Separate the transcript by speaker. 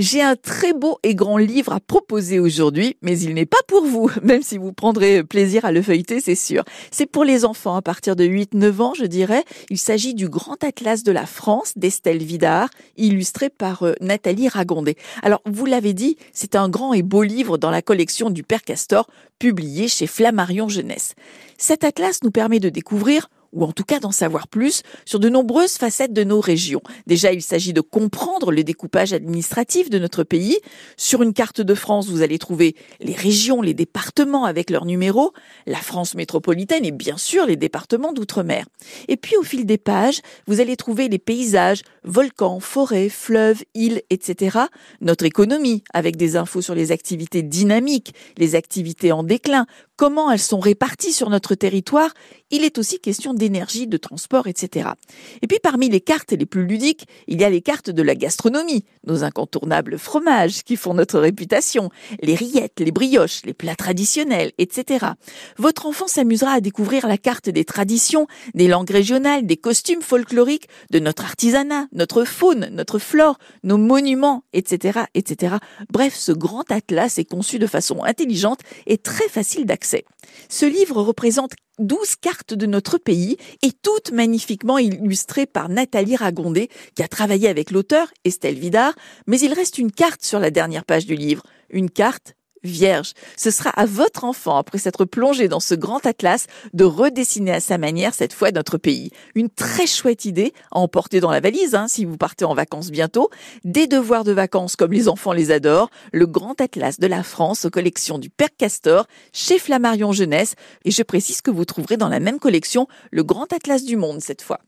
Speaker 1: J'ai un très beau et grand livre à proposer aujourd'hui, mais il n'est pas pour vous, même si vous prendrez plaisir à le feuilleter, c'est sûr. C'est pour les enfants à partir de 8-9 ans, je dirais. Il s'agit du Grand Atlas de la France d'Estelle Vidard, illustré par euh, Nathalie Ragondé. Alors, vous l'avez dit, c'est un grand et beau livre dans la collection du Père Castor, publié chez Flammarion Jeunesse. Cet atlas nous permet de découvrir ou en tout cas d'en savoir plus sur de nombreuses facettes de nos régions. Déjà, il s'agit de comprendre le découpage administratif de notre pays. Sur une carte de France, vous allez trouver les régions, les départements avec leurs numéros, la France métropolitaine et bien sûr les départements d'outre-mer. Et puis au fil des pages, vous allez trouver les paysages, volcans, forêts, fleuves, îles, etc. Notre économie avec des infos sur les activités dynamiques, les activités en déclin, comment elles sont réparties sur notre territoire. Il est aussi question d'énergie, de transport, etc. Et puis parmi les cartes les plus ludiques, il y a les cartes de la gastronomie, nos incontournables fromages qui font notre réputation, les rillettes, les brioches, les plats traditionnels, etc. Votre enfant s'amusera à découvrir la carte des traditions, des langues régionales, des costumes folkloriques, de notre artisanat, notre faune, notre flore, nos monuments, etc., etc. Bref, ce grand atlas est conçu de façon intelligente et très facile d'accès. Ce livre représente 12 cartes de notre pays et toutes magnifiquement illustrées par Nathalie Ragondé qui a travaillé avec l'auteur Estelle Vidard, mais il reste une carte sur la dernière page du livre, une carte vierge. Ce sera à votre enfant, après s'être plongé dans ce grand atlas, de redessiner à sa manière cette fois notre pays. Une très chouette idée à emporter dans la valise, hein, si vous partez en vacances bientôt. Des devoirs de vacances comme les enfants les adorent. Le grand atlas de la France aux collections du Père Castor chez Flammarion Jeunesse. Et je précise que vous trouverez dans la même collection le grand atlas du monde cette fois.